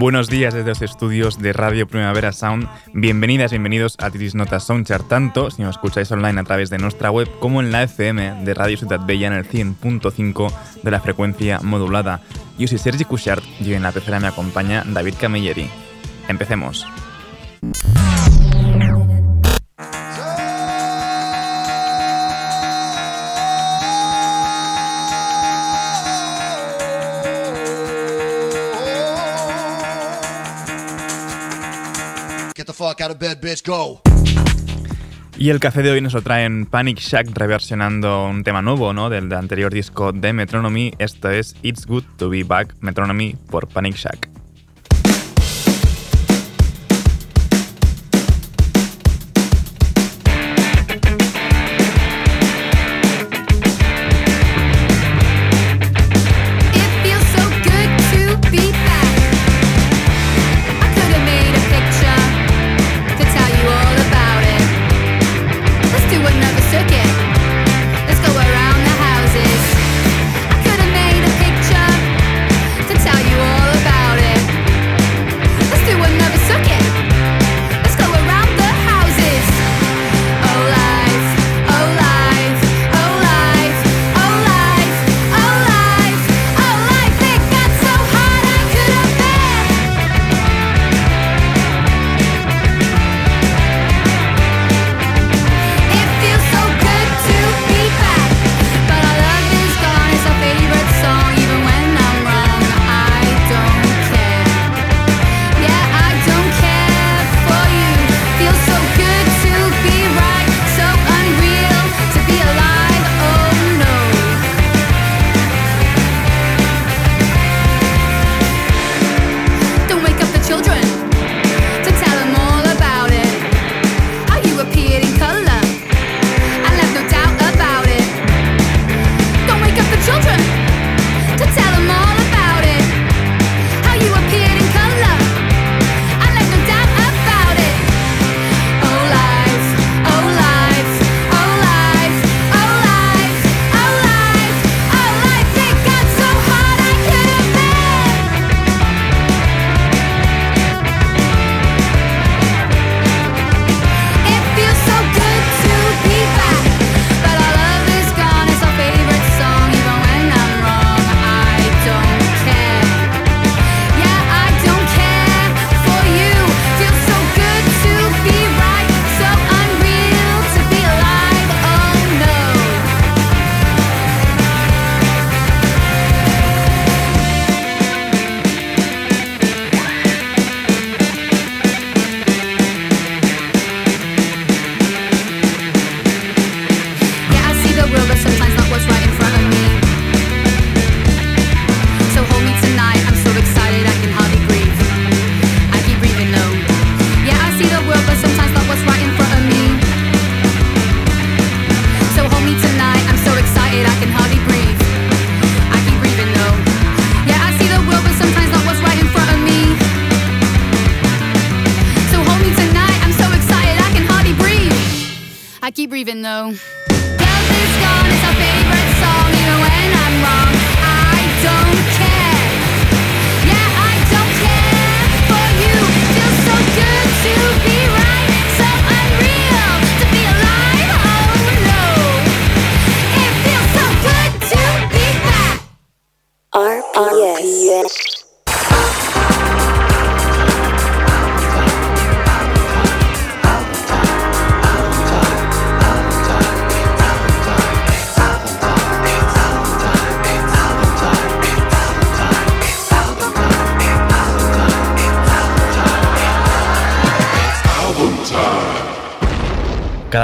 Buenos días desde los estudios de Radio Primavera Sound. Bienvenidas, bienvenidos a Titis Notas Soundchart, tanto si nos escucháis online a través de nuestra web como en la FM de Radio Ciudad Bella en el 100.5 de la frecuencia modulada. Yo soy Sergi Cushart y en la tercera me acompaña David Camilleri. Empecemos. Y el café de hoy nos lo traen Panic Shack reversionando un tema nuevo, ¿no? Del anterior disco de Metronomy. Esto es It's Good to Be Back Metronomy por Panic Shack.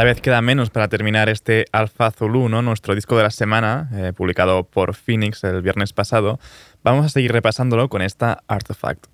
Vez queda menos para terminar este Alpha Zulu, ¿no? nuestro disco de la semana, eh, publicado por Phoenix el viernes pasado. Vamos a seguir repasándolo con esta Artifact.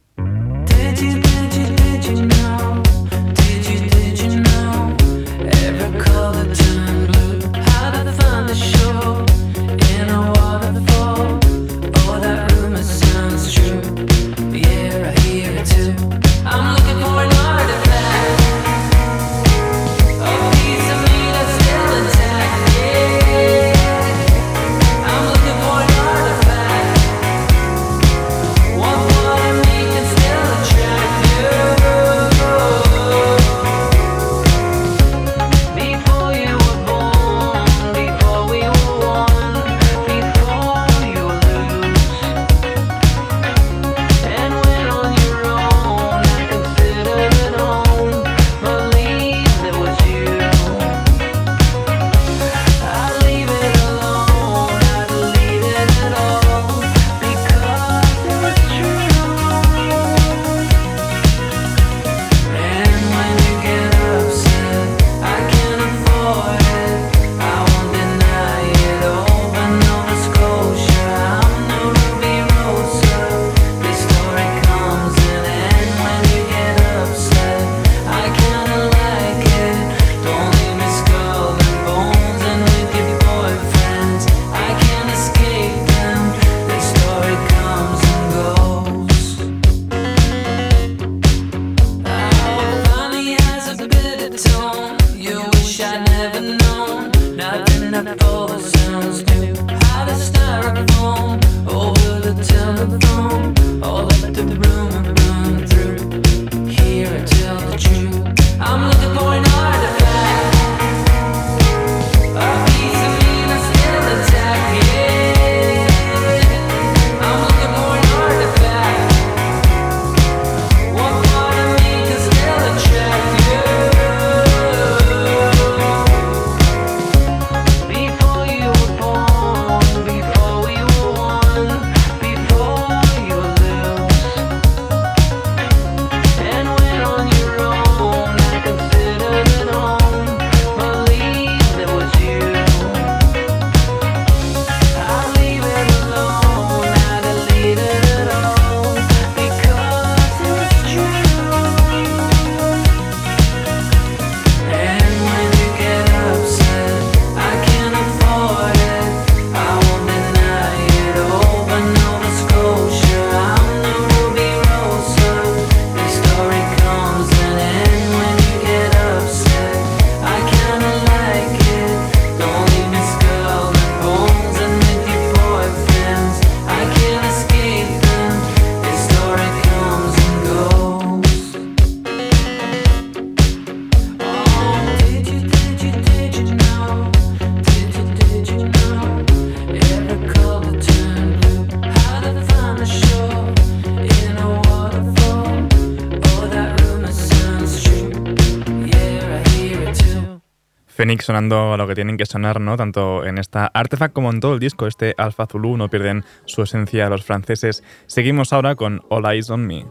Phoenix sonando a lo que tienen que sonar, ¿no? Tanto en esta Artefact como en todo el disco, este Alpha Zulu, no pierden su esencia los franceses. Seguimos ahora con All Eyes on Me.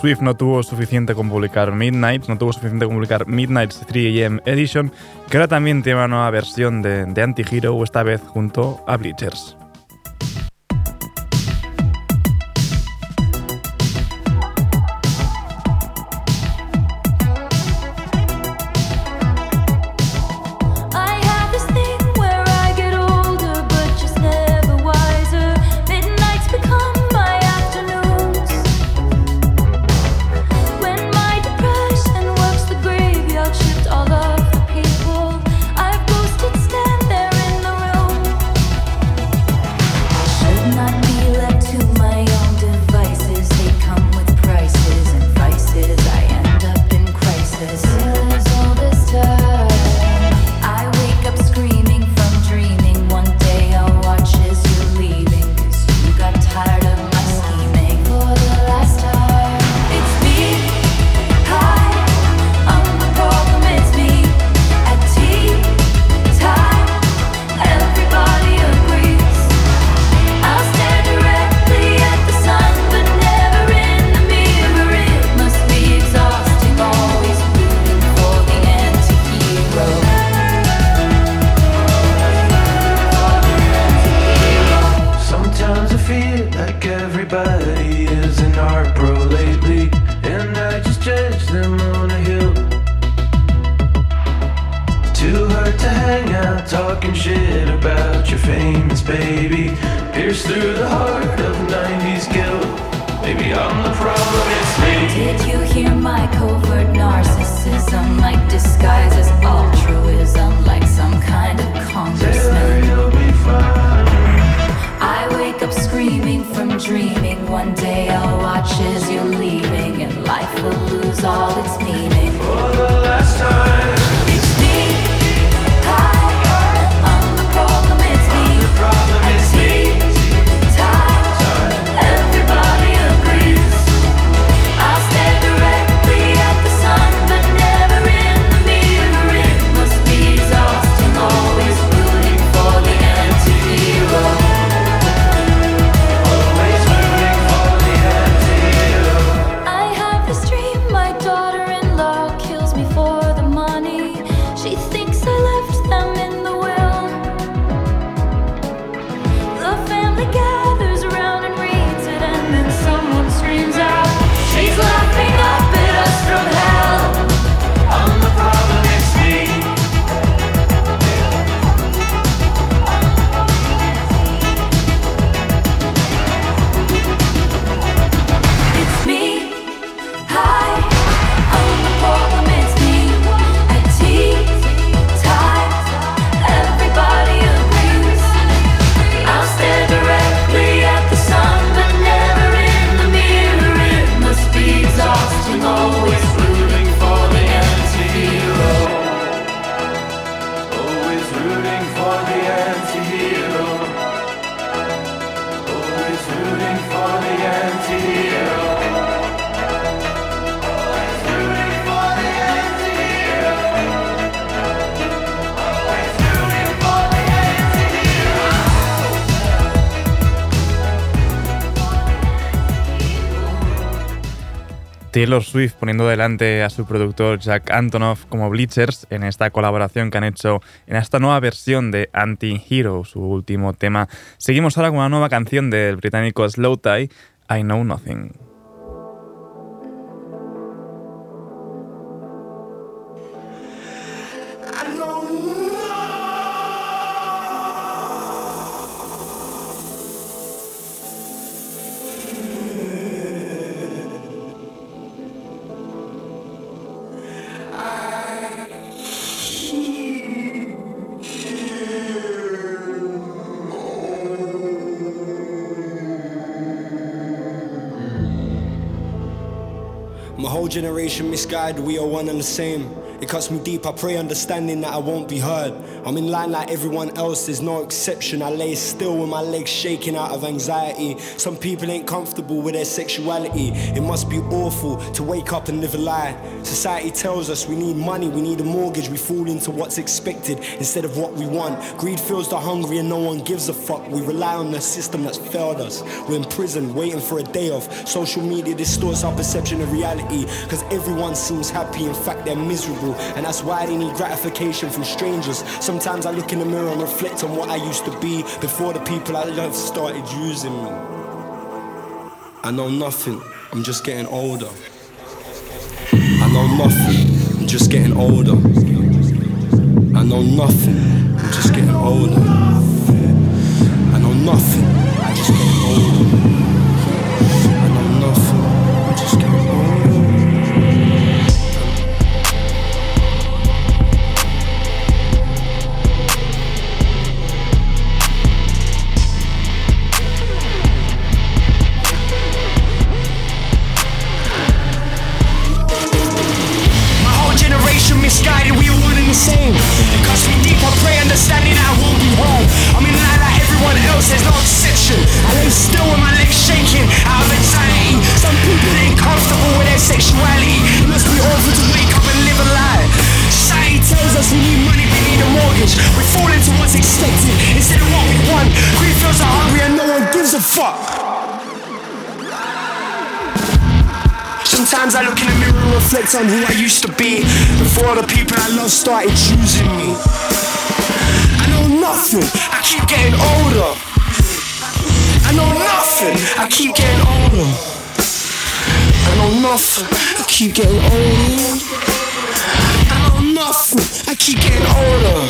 Swift no tuvo suficiente con publicar Midnight, no tuvo suficiente con publicar Midnight's 3am Edition, que ahora también tiene una nueva versión de, de Anti-Hero, esta vez junto a Bleachers. Taylor Swift poniendo delante a su productor Jack Antonoff como Bleachers en esta colaboración que han hecho en esta nueva versión de Anti-Hero, su último tema. Seguimos ahora con una nueva canción del británico Slow Tie, I Know Nothing. Generation misguided, we are one and the same. It cuts me deep, I pray understanding that I won't be heard. I'm in line like everyone else, there's no exception. I lay still with my legs shaking out of anxiety. Some people ain't comfortable with their sexuality. It must be awful to wake up and live a lie. Society tells us we need money, we need a mortgage. We fall into what's expected instead of what we want. Greed fills the hungry and no one gives a fuck. We rely on the system that's failed us. We're in prison waiting for a day off. Social media distorts our perception of reality because everyone seems happy, in fact, they're miserable and that's why they need gratification from strangers. Sometimes I look in the mirror and reflect on what I used to be before the people I love started using me. I know nothing, I'm just getting older. I know nothing, I'm just getting older. I know nothing, I'm just getting older. I know nothing, I'm just There's no exception. section. I'm still with my legs shaking out of anxiety. Some people ain't comfortable with their sexuality. Must be awful to wake up and live a lie. Society tells us we need money, we need a mortgage. We fall into what's expected instead of what we want. Greed feels are hungry and no one gives a fuck. Sometimes I look in the mirror and reflect on who I used to be before the people I love started choosing me. I know nothing, I keep getting older. I know nothing, I keep getting older. I know nothing, I keep getting older. I know nothing, I keep getting older.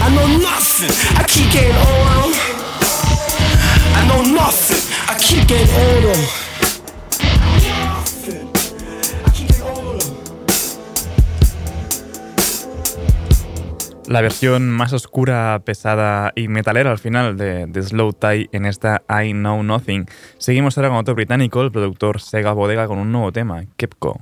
I know nothing, I keep getting older. I know nothing, I keep getting older. La versión más oscura, pesada y metalera al final de, de, Slow Tie en esta I Know Nothing. Seguimos ahora con otro británico, el productor Sega Bodega, con un nuevo tema, Kepco.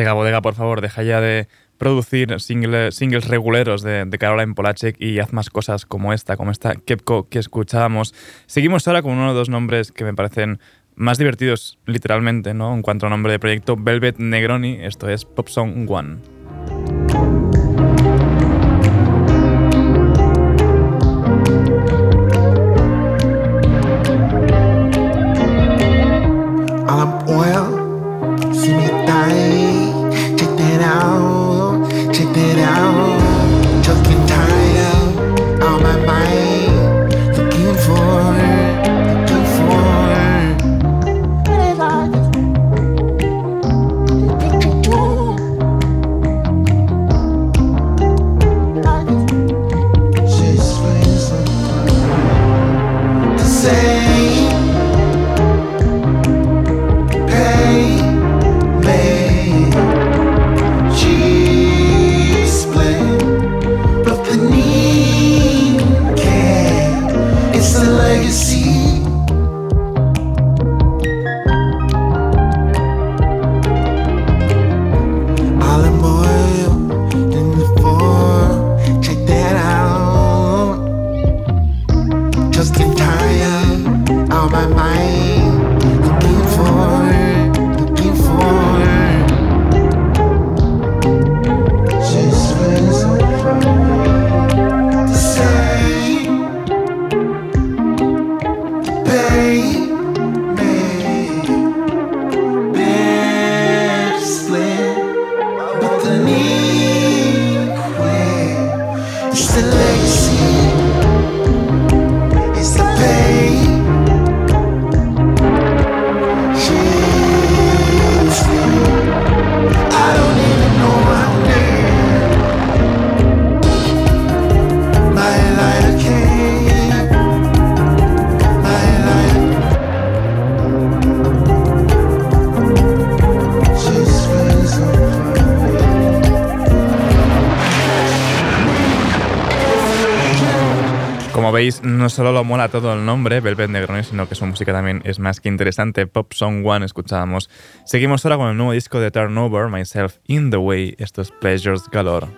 Sega Bodega, por favor, deja ya de producir singles reguleros de, de Caroline Polacek y haz más cosas como esta, como esta Kepco que escuchábamos. Seguimos ahora con uno de los nombres que me parecen más divertidos, literalmente, ¿no? En cuanto a nombre de proyecto, Velvet Negroni, esto es Pop Song One. No solo lo mola todo el nombre, Velvet Negroni, sino que su música también es más que interesante. Pop Song One escuchábamos. Seguimos ahora con el nuevo disco de Turnover, Myself in the Way. Estos Pleasures Galore.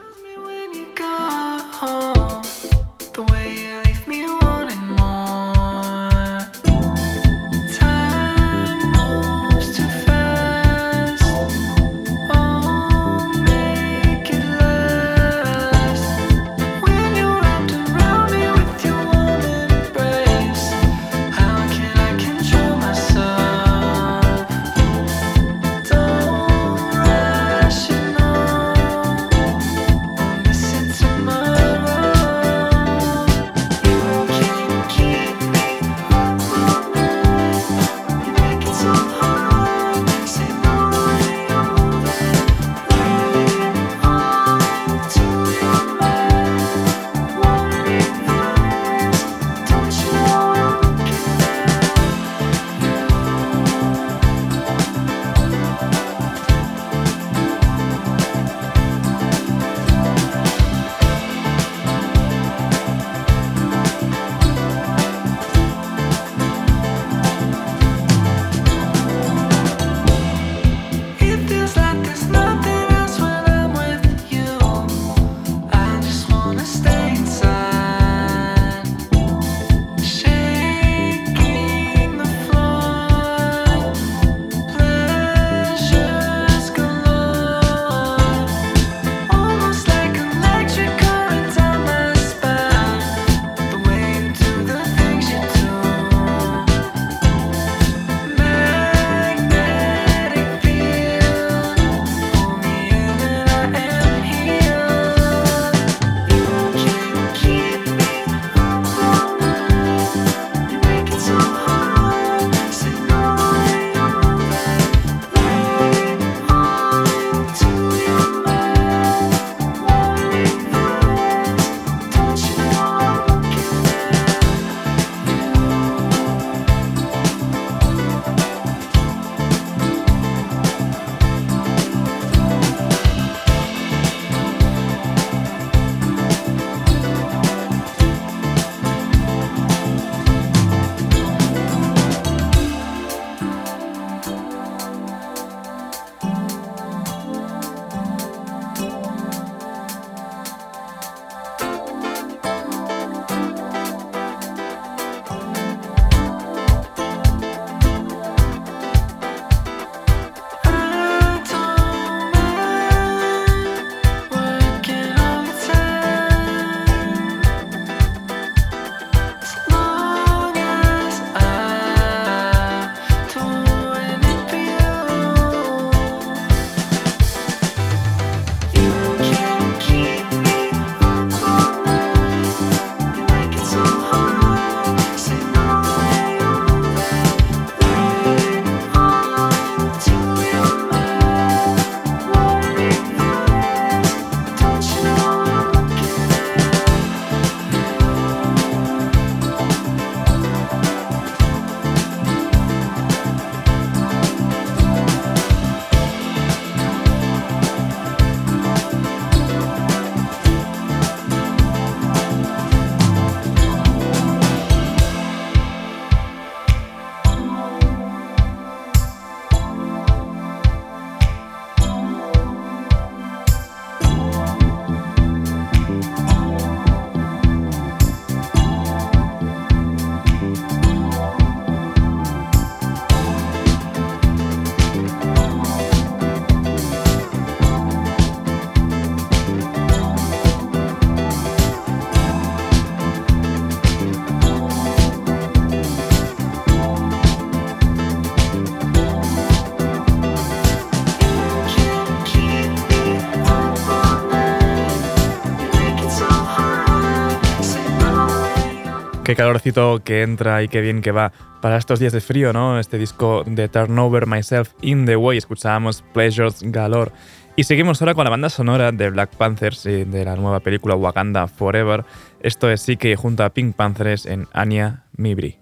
Calorcito que entra y qué bien que va para estos días de frío, ¿no? Este disco de Turnover Myself in the Way. Escuchábamos Pleasures Galore. Y seguimos ahora con la banda sonora de Black Panthers y de la nueva película Wakanda Forever. Esto es que junto a Pink Panthers en Anya Mibri.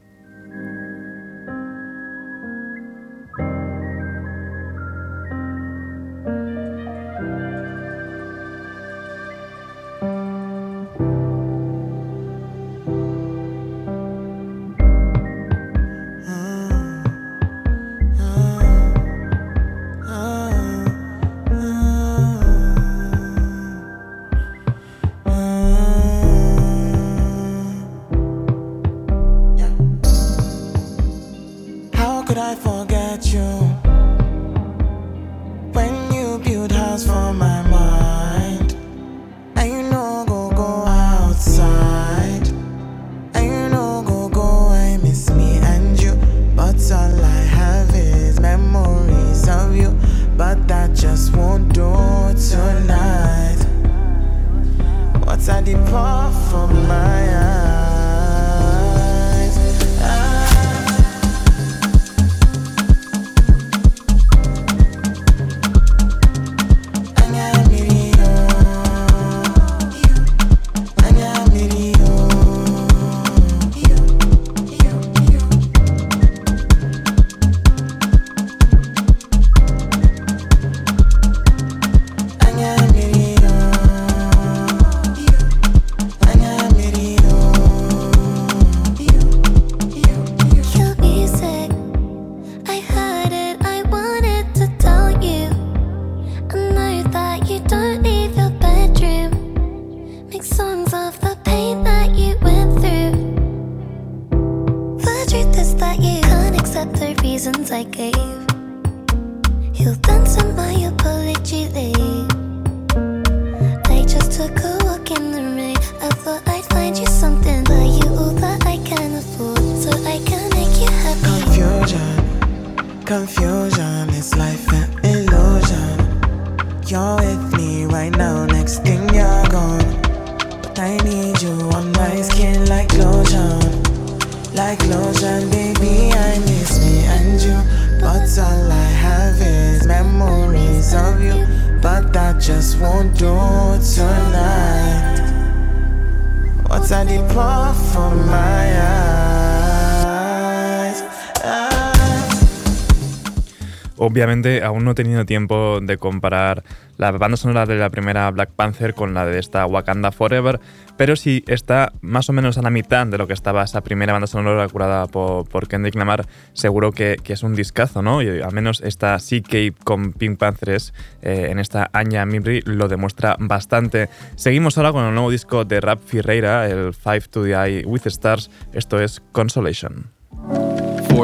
Aún no he tenido tiempo de comparar la banda sonora de la primera Black Panther con la de esta Wakanda Forever, pero si está más o menos a la mitad de lo que estaba esa primera banda sonora curada por, Kendrick Lamar, seguro que, es un discazo, ¿no? Y al menos esta CK con Pink Panthers eh, en esta Anya Mibri lo demuestra bastante. Seguimos ahora con el nuevo disco de Rap Ferreira, el Five to the Eye with Stars, esto es Consolation.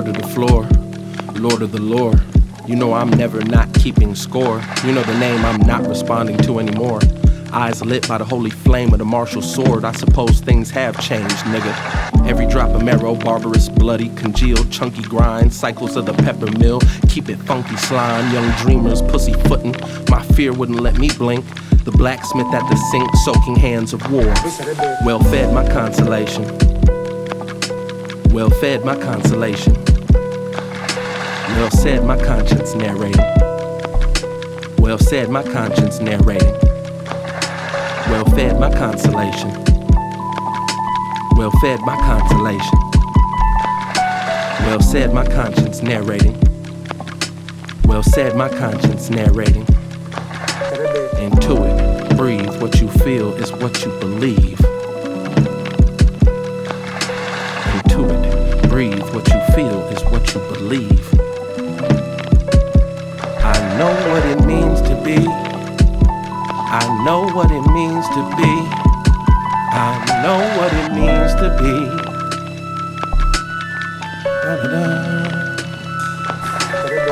to the floor, Lord of the Lord. You know I'm never not keeping score. You know the name I'm not responding to anymore. Eyes lit by the holy flame of the martial sword. I suppose things have changed, nigga. Every drop of marrow, barbarous, bloody, congealed, chunky grind. Cycles of the pepper mill, keep it funky slime. Young dreamers, pussy footin'. My fear wouldn't let me blink. The blacksmith at the sink, soaking hands of war. Well fed, my consolation. Well fed, my consolation. Well said, my conscience narrating. Well said, my conscience narrating. Well fed, my consolation. Well fed, my consolation. Well said, my conscience narrating. Well said, my conscience narrating. Into it, breathe. What you feel is what you believe. Into it, breathe. What you feel is what you believe know what it means to be. I know what it means to be. I know what it means to be.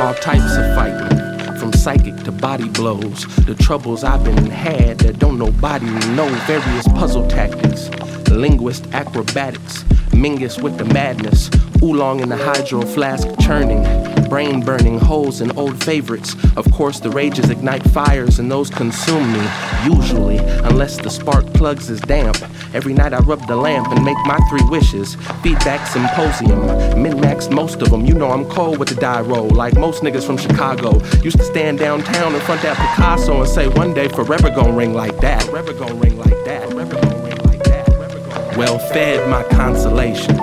All types of fighting, from psychic to body blows. The troubles I've been had that don't nobody know. Various puzzle tactics, linguist acrobatics, Mingus with the madness, oolong in the hydro flask churning brain burning holes in old favorites. Of course, the rages ignite fires and those consume me. Usually, unless the spark plugs is damp. Every night I rub the lamp and make my three wishes. Feedback symposium, min max most of them. You know I'm cold with the die roll, like most niggas from Chicago. Used to stand downtown in front that Picasso and say one day forever gon' ring like that. Forever gon' ring like that. Forever gon' ring like that. Well fed my consolation.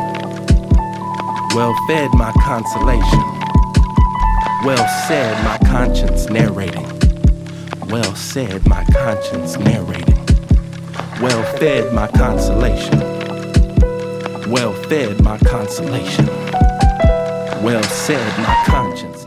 Well fed my consolation. Well said my conscience narrating. Well said my conscience narrating. Well fed my consolation. Well fed my consolation.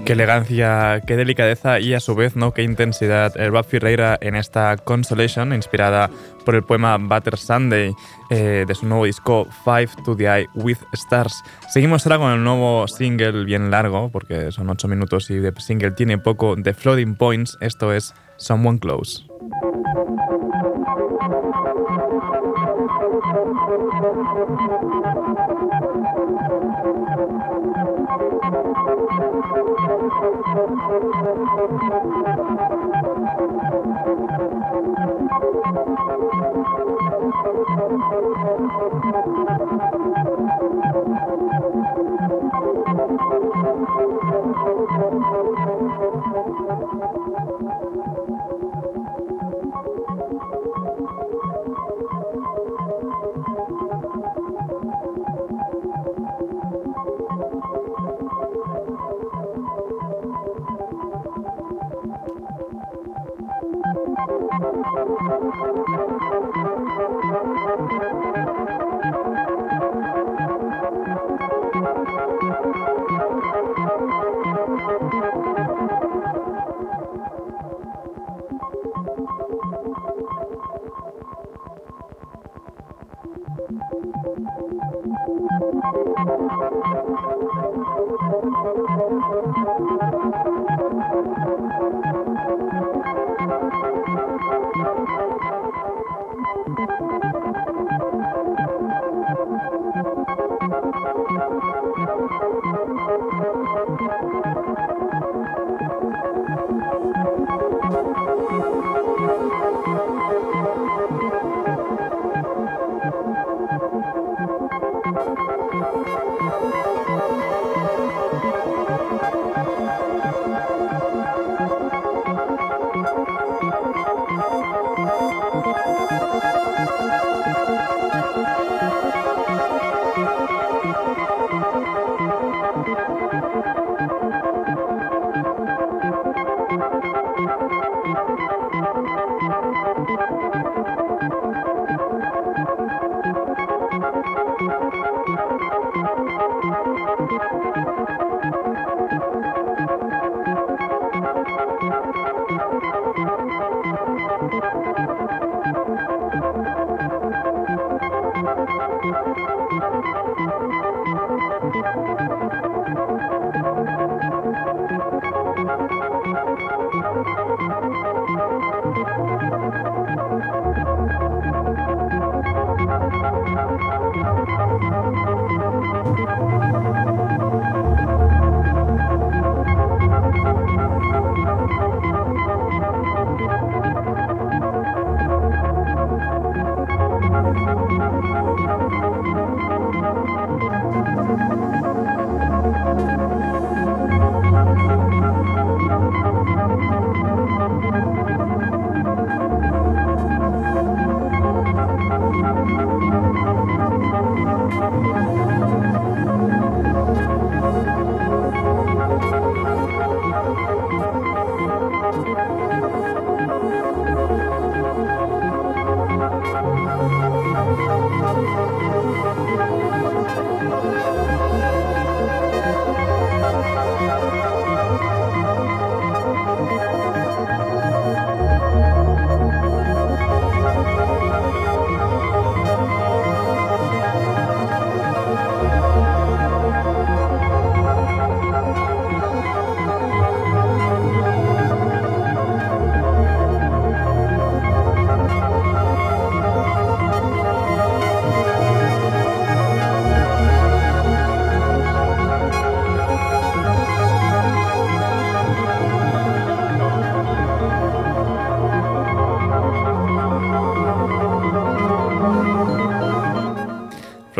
Qué elegancia, qué delicadeza y a su vez, ¿no? Qué intensidad. El Rob Ferreira en esta Consolation, inspirada por el poema Butter Sunday eh, de su nuevo disco Five to the Eye with Stars. Seguimos ahora con el nuevo single bien largo, porque son 8 minutos y de single tiene poco, de Floating Points. Esto es Someone Close. Thank you. Thank you.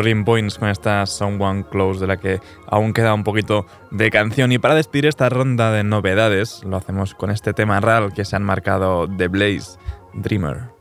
Rolling Points con esta Someone Close de la que aún queda un poquito de canción. Y para despedir esta ronda de novedades, lo hacemos con este tema real que se han marcado The Blaze, Dreamer.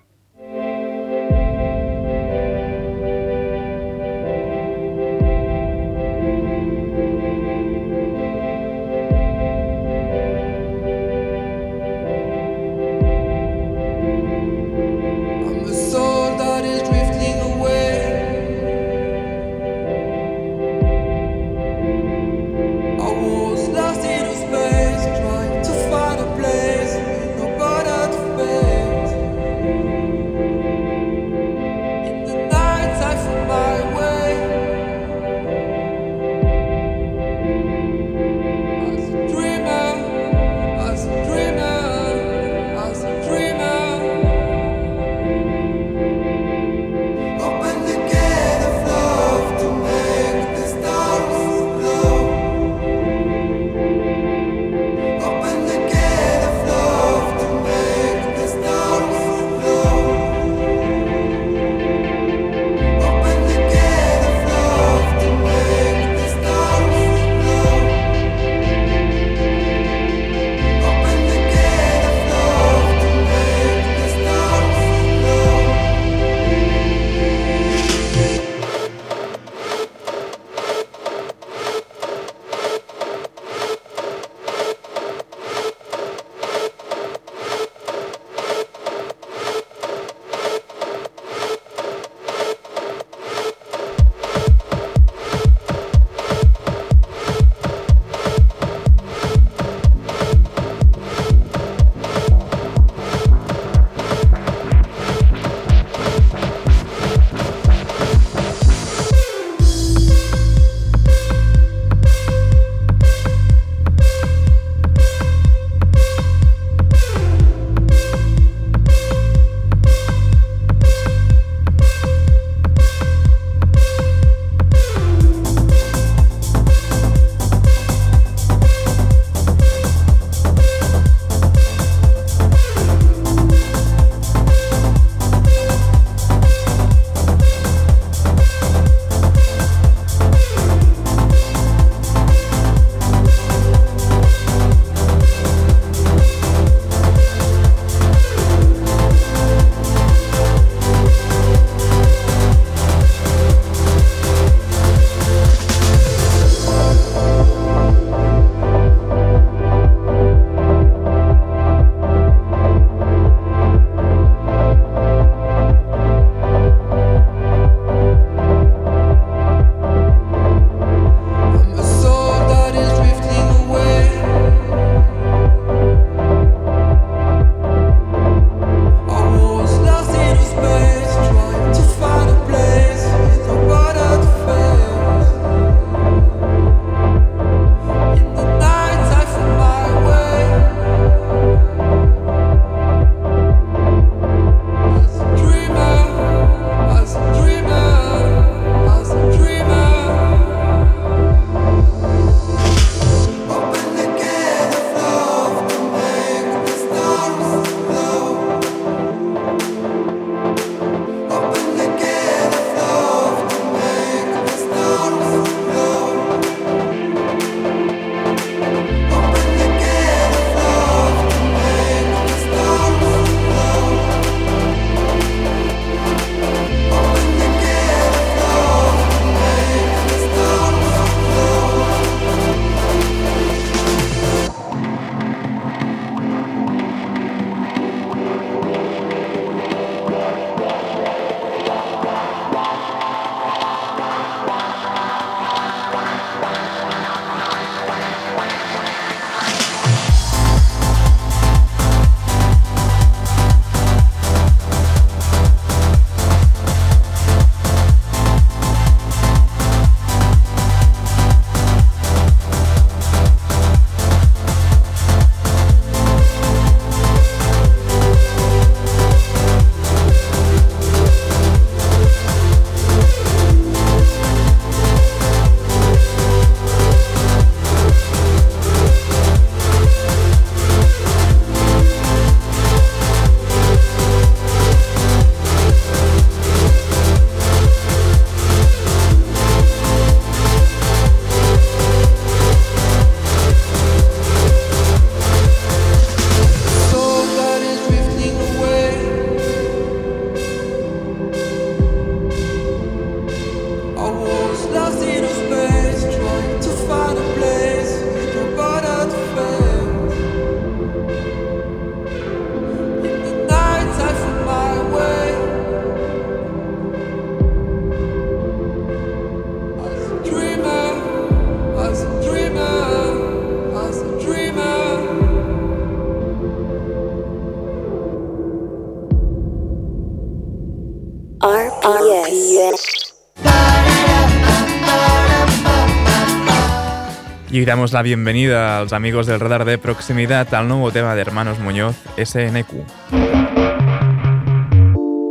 Damos la bienvenida a los amigos del radar de proximidad al nuevo tema de Hermanos Muñoz, SNQ.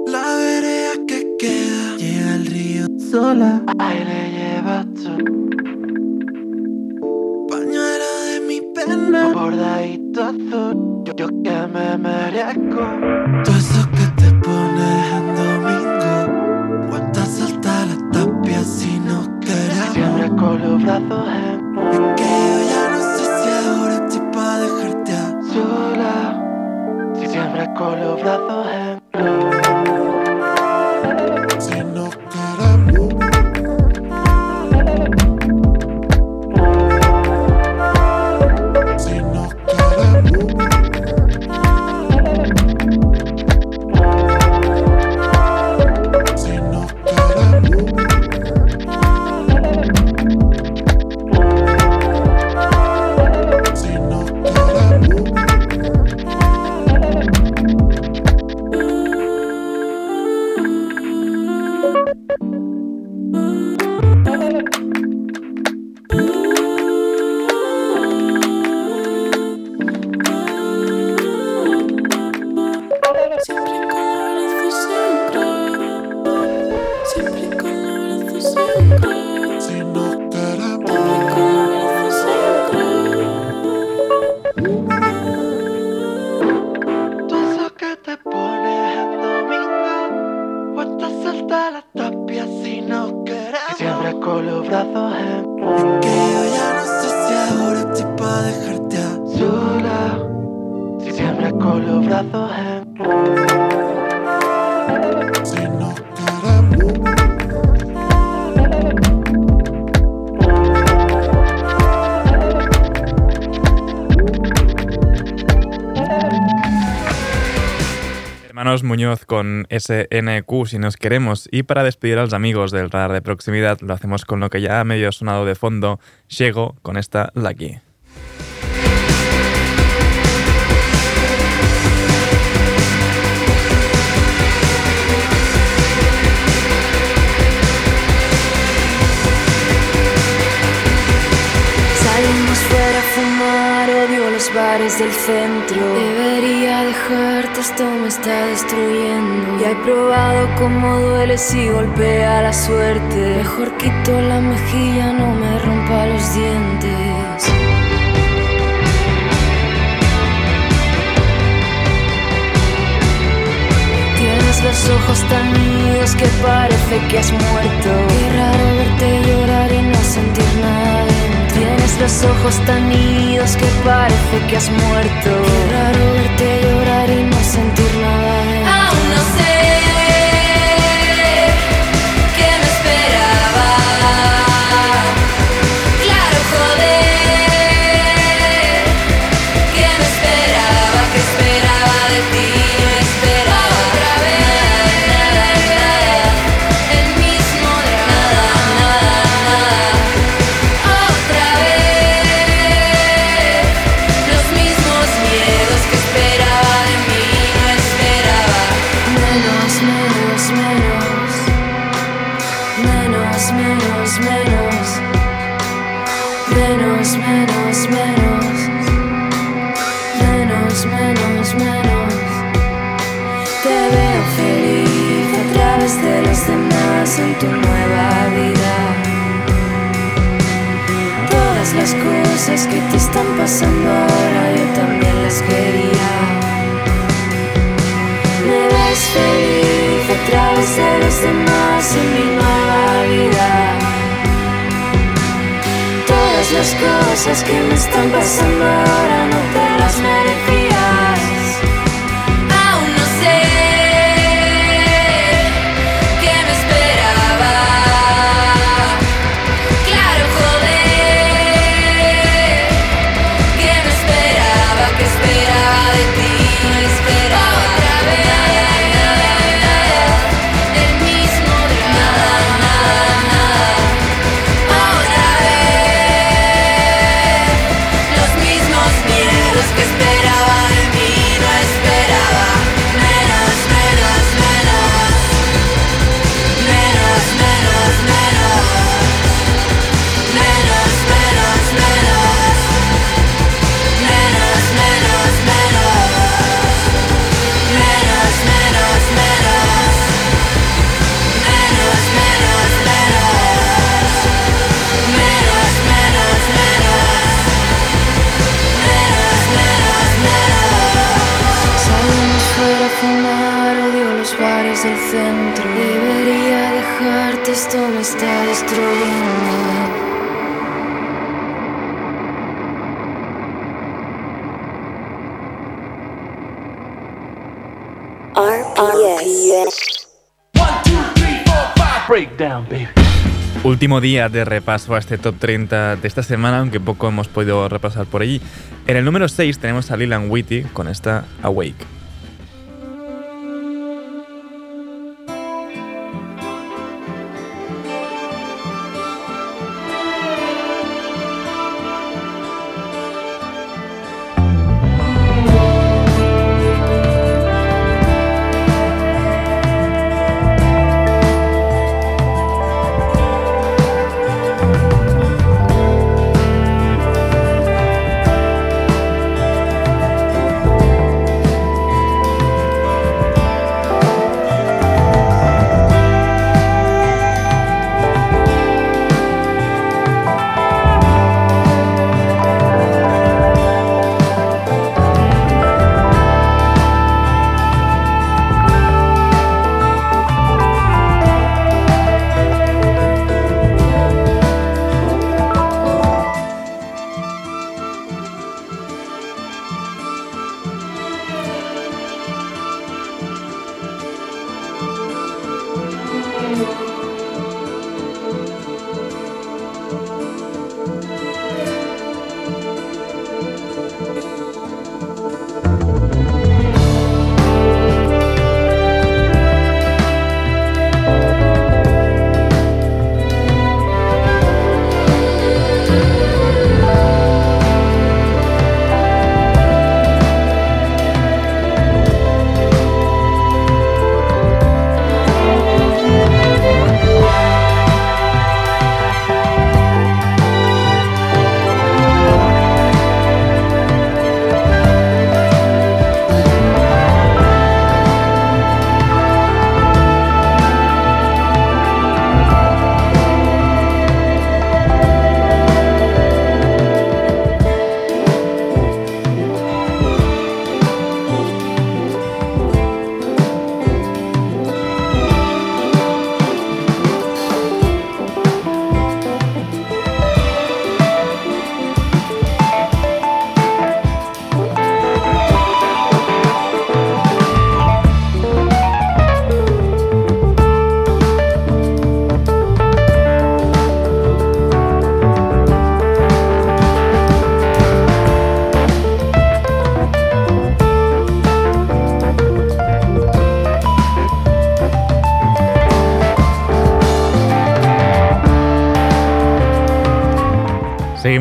La vereda que queda llega sola. Ahí le lleva tú. Pañuelo de mi pena, bordadito azul. Yo, yo que me merezco. Todo eso que te pones en domingo. Guanta salta la tapia si no queremos. Siempre con los brazos en que yo ya no sé si ahora pa' dejarte a sola. Si siempre con los brazos Muñoz con SNQ si nos queremos. Y para despedir a los amigos del radar de proximidad, lo hacemos con lo que ya medio sonado de fondo, llego con esta Lucky. Bares del centro. Debería dejarte, esto me está destruyendo. Ya he probado cómo duele si golpea la suerte. Mejor quito la mejilla, no me rompa los dientes. Tienes los ojos tan nidos que parece que has muerto. Qué raro verte llorar y no sentir nada. Tienes los ojos tan idos que parece que has muerto. Qué raro verte llorar y no sentir tu nueva vida. Todas las cosas que te están pasando ahora yo también las quería. Me ves feliz a través de los demás en mi nueva vida. Todas las cosas que me están pasando ahora no te esto me está destruyendo. RPS. Breakdown, baby. Último día de repaso a este top 30 de esta semana, aunque poco hemos podido repasar por allí. En el número 6 tenemos a Lilan Whitty con esta Awake.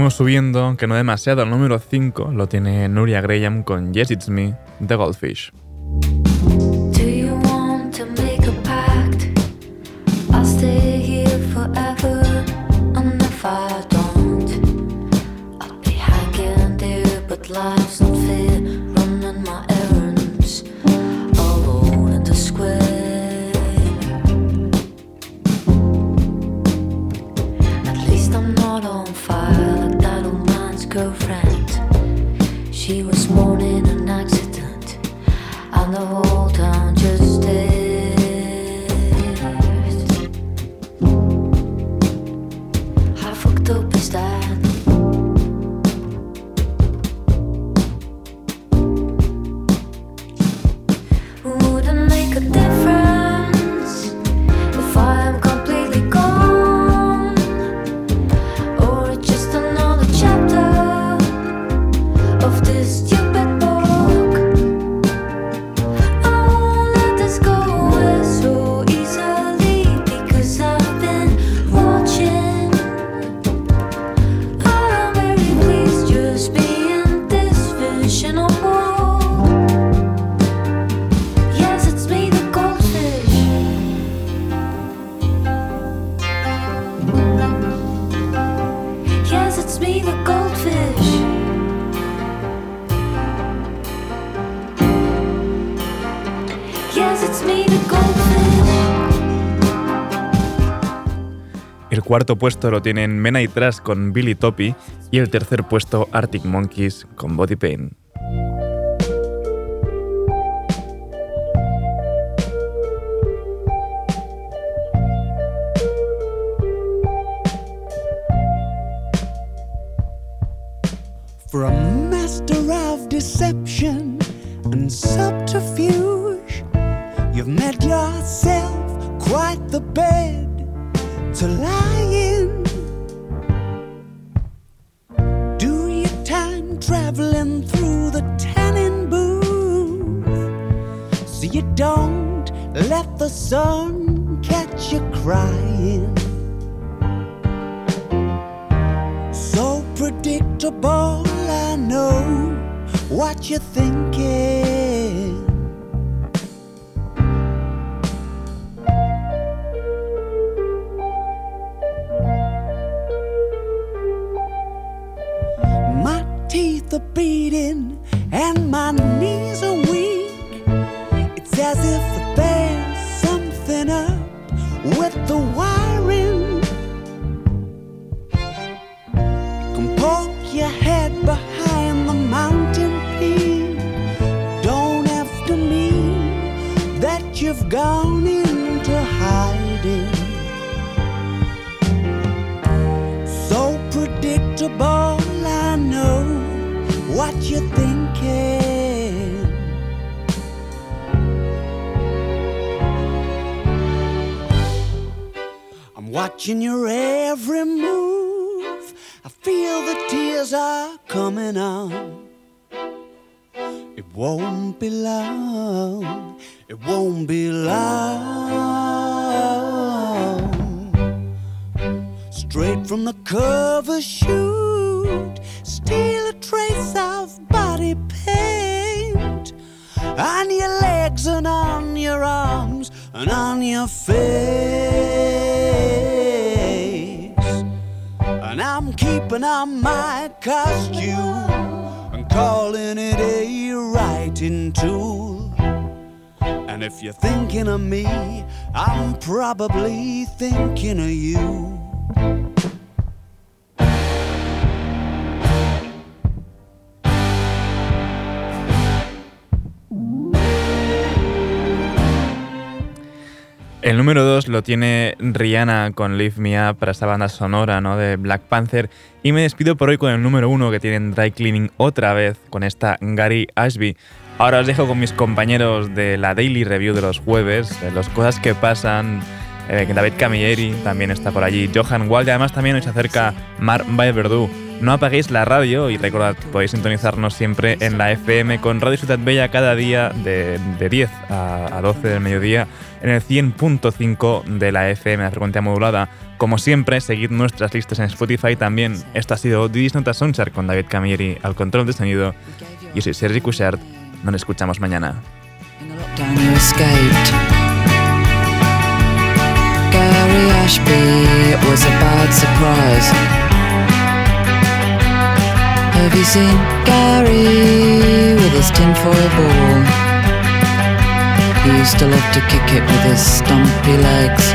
Seguimos subiendo, aunque no demasiado, al número 5 lo tiene Nuria Graham con Yes It's Me, The Goldfish. Cuarto puesto lo tienen Mena y Trash con Billy Toppy y el tercer puesto Arctic Monkeys con Body Pain. Something up with the wiring. You can poke your head behind the mountain peak. Don't have to mean that you've gone watching your every move. I feel the tears are coming on. It won't be long. It won't be long. Straight from the cover shoot, steal a trace of body paint on your legs and on your arms and on your face. Keeping on my costume and calling it a writing tool. And if you're thinking of me, I'm probably thinking of you. El número 2 lo tiene Rihanna con Lift Me Up para esta banda sonora ¿no? de Black Panther. Y me despido por hoy con el número 1 que tienen Dry Cleaning otra vez con esta Gary Ashby. Ahora os dejo con mis compañeros de la Daily Review de los jueves, las cosas que pasan. Eh, David Camilleri también está por allí, Johan Wald y además también hoy se acerca Mark Verdú. No apaguéis la radio y recordad, podéis sintonizarnos siempre en la FM con Radio Ciudad Bella cada día de, de 10 a, a 12 del mediodía en el 100.5 de la FM, la frecuencia modulada. Como siempre, seguid nuestras listas en Spotify también. Esto ha sido Didis Nota Soundchart con David Camilleri al control de sonido. Yo soy Sergi Cushart. Nos escuchamos mañana. Ashby, it was a bad surprise. Have you seen Gary with his tinfoil ball? He used to love to kick it with his stumpy legs.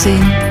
Wiedersehen.